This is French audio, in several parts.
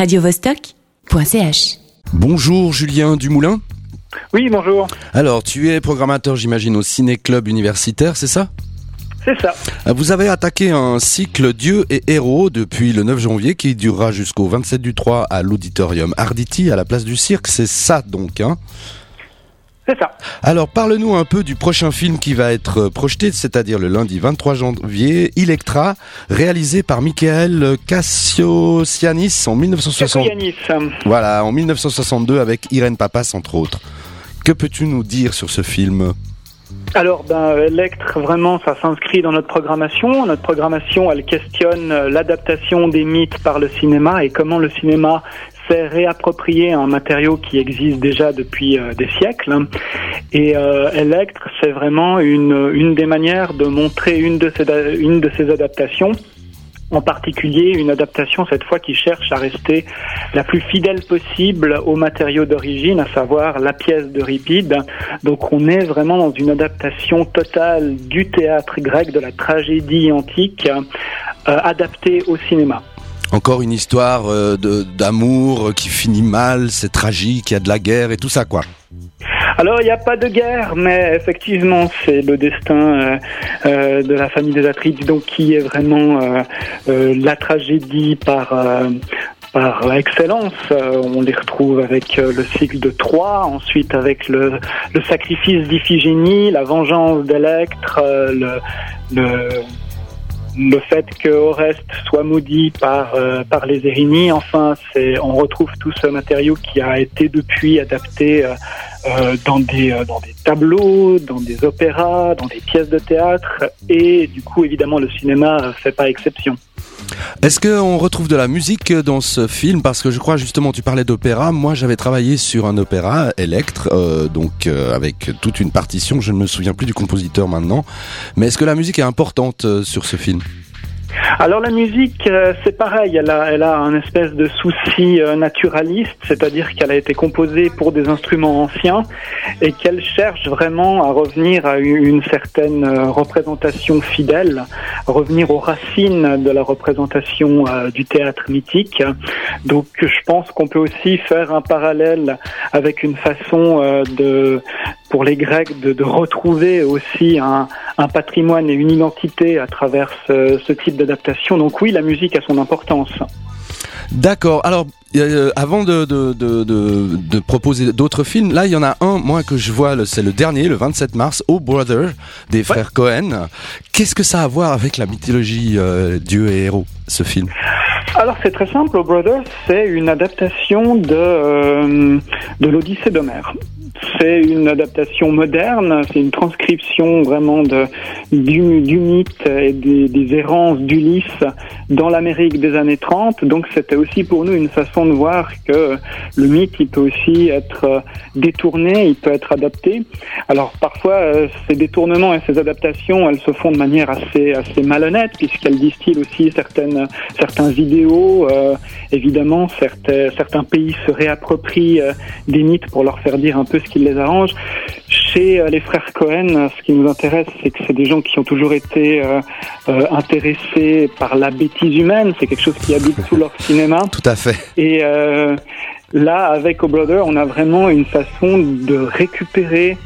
radiovostok.ch. Bonjour Julien Dumoulin. Oui, bonjour. Alors, tu es programmateur, j'imagine, au Ciné Club universitaire, c'est ça? C'est ça. Vous avez attaqué un cycle Dieu et héros depuis le 9 janvier qui durera jusqu'au 27 du 3 à l'auditorium Arditi à la place du cirque. C'est ça donc, hein? C'est ça. Alors, parle-nous un peu du prochain film qui va être projeté, c'est-à-dire le lundi 23 janvier, Electra, réalisé par Michael Cassiosianis en 1960. Yanis. Voilà, en 1962 avec Irène Papas entre autres. Que peux-tu nous dire sur ce film? Alors, ben, Electre, vraiment, ça s'inscrit dans notre programmation. Notre programmation, elle questionne euh, l'adaptation des mythes par le cinéma et comment le cinéma s'est réapproprié un matériau qui existe déjà depuis euh, des siècles. Et euh, Electre, c'est vraiment une, une des manières de montrer une de ces, une de ces adaptations en particulier une adaptation cette fois qui cherche à rester la plus fidèle possible au matériau d'origine, à savoir la pièce de Ripide. Donc on est vraiment dans une adaptation totale du théâtre grec, de la tragédie antique, euh, adaptée au cinéma. Encore une histoire euh, d'amour qui finit mal, c'est tragique, il y a de la guerre et tout ça quoi. Alors il n'y a pas de guerre, mais effectivement c'est le destin euh, euh, de la famille des Atrides, donc qui est vraiment euh, euh, la tragédie par euh, excellence. Euh, on les retrouve avec euh, le cycle de Troie, ensuite avec le, sacrifice d'Iphigénie, la vengeance d'Electre, euh, le, le le fait que Oreste soit maudit par euh, par les Érinies, enfin, c'est on retrouve tout ce matériau qui a été depuis adapté euh, euh, dans des euh, dans des tableaux, dans des opéras, dans des pièces de théâtre, et du coup, évidemment, le cinéma euh, fait pas exception. Est-ce qu'on retrouve de la musique dans ce film? Parce que je crois justement, tu parlais d'opéra. Moi, j'avais travaillé sur un opéra, Electre, euh, donc euh, avec toute une partition. Je ne me souviens plus du compositeur maintenant. Mais est-ce que la musique est importante euh, sur ce film? Alors la musique, euh, c'est pareil, elle a, elle a un espèce de souci euh, naturaliste, c'est-à-dire qu'elle a été composée pour des instruments anciens et qu'elle cherche vraiment à revenir à une, certaine euh, représentation fidèle, revenir aux racines de la représentation euh, du théâtre mythique. Donc je pense qu'on peut aussi faire un parallèle avec une façon euh, de pour les Grecs de, de retrouver aussi un, un patrimoine et une identité à travers ce, ce type d'adaptation. Donc oui, la musique a son importance. D'accord. Alors, euh, avant de, de, de, de, de proposer d'autres films, là, il y en a un, moi, que je vois, c'est le dernier, le 27 mars, Oh Brother, des frères Cohen. Qu'est-ce que ça a à voir avec la mythologie euh, Dieu et héros, ce film? Alors c'est très simple, O Brothers, c'est une adaptation de, euh, de l'Odyssée d'Homère. C'est une adaptation moderne, c'est une transcription vraiment du, mythe et des, errances d'Ulysse dans l'Amérique des années 30. Donc c'était aussi pour nous une façon de voir que le mythe, il peut aussi être euh, détourné, il peut être adapté. Alors parfois, euh, ces détournements et ces adaptations, elles se font de manière assez, assez malhonnête, puisqu'elles distillent aussi certaines, certains idéaux. euh, évidemment, certains, pays se réapproprient des mythes pour leur faire dire un peu ce qui les arrange. Chez euh, les frères Cohen, euh, ce qui nous intéresse, c'est que c'est des gens qui ont toujours été euh, euh, intéressés par la bêtise humaine. C'est quelque chose qui habite sous leur cinéma. Tout à fait. Et euh, là, avec O Brother, on a vraiment une façon de récupérer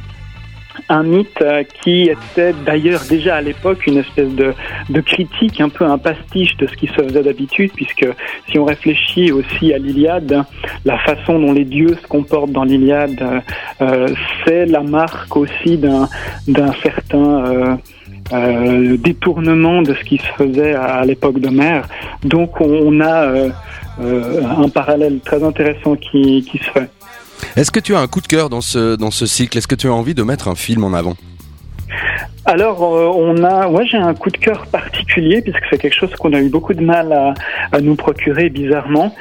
un mythe euh, qui était d'ailleurs déjà à l'époque une espèce de, critique, un peu un pastiche de ce qui se faisait d'habitude, puisque si on réfléchit aussi à l'Iliade, la façon dont les dieux se comportent dans l'Iliade, euh, euh, c'est la marque aussi d'un certain euh, euh, détournement de ce qui se faisait à, l'époque d'Homère. Donc on, a euh, un parallèle très intéressant qui, qui se fait. Est-ce que tu as un coup de cœur dans ce, dans ce cycle? Est-ce que tu as envie de mettre un film en avant? Alors, euh, on a, ouais, j'ai un coup de cœur particulier puisque c'est quelque chose qu'on a eu beaucoup de mal à, nous procurer bizarrement.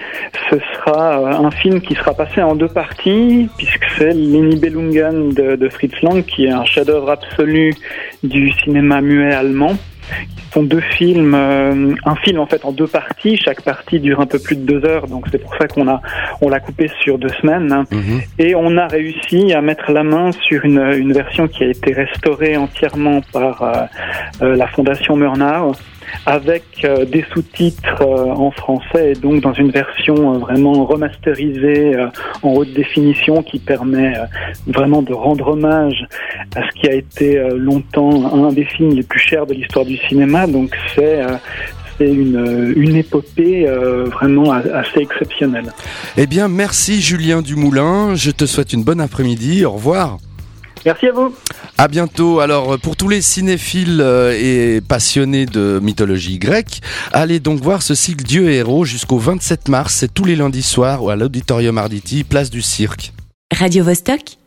Ce sera euh, un film qui sera passé en deux parties puisque c'est Lenny Bellungen de, de Fritz Lang qui est un chef-d'œuvre absolu du cinéma muet allemand. Sont deux films, euh, un film en fait en deux parties. Chaque partie dure un peu plus de deux heures, donc c'est pour ça qu'on a on l'a coupé sur deux semaines. hein. Mhm. Et on a réussi à mettre la main sur une, une version qui a été restaurée entièrement par euh, euh, la Fondation Murnau. avec euh, des sous-titres euh, en français et donc dans une version vraiment remasterisée en haute définition qui permet vraiment de rendre hommage à ce qui a été longtemps un des films les plus chers de l'histoire du cinéma. Donc c'est c'est une, une épopée vraiment assez exceptionnelle. Eh bien, merci Julien Dumoulin. Je te souhaite une bonne après-midi. Au revoir. Merci à vous. À bientôt. Alors, pour tous les cinéphiles euh, et passionnés de mythologie grecque, allez donc voir ce cycle Dieu et héros jusqu'au 27 mars. C'est tous les lundis soirs à l'Auditorium Arditi, place du Cirque. Radio -Vostok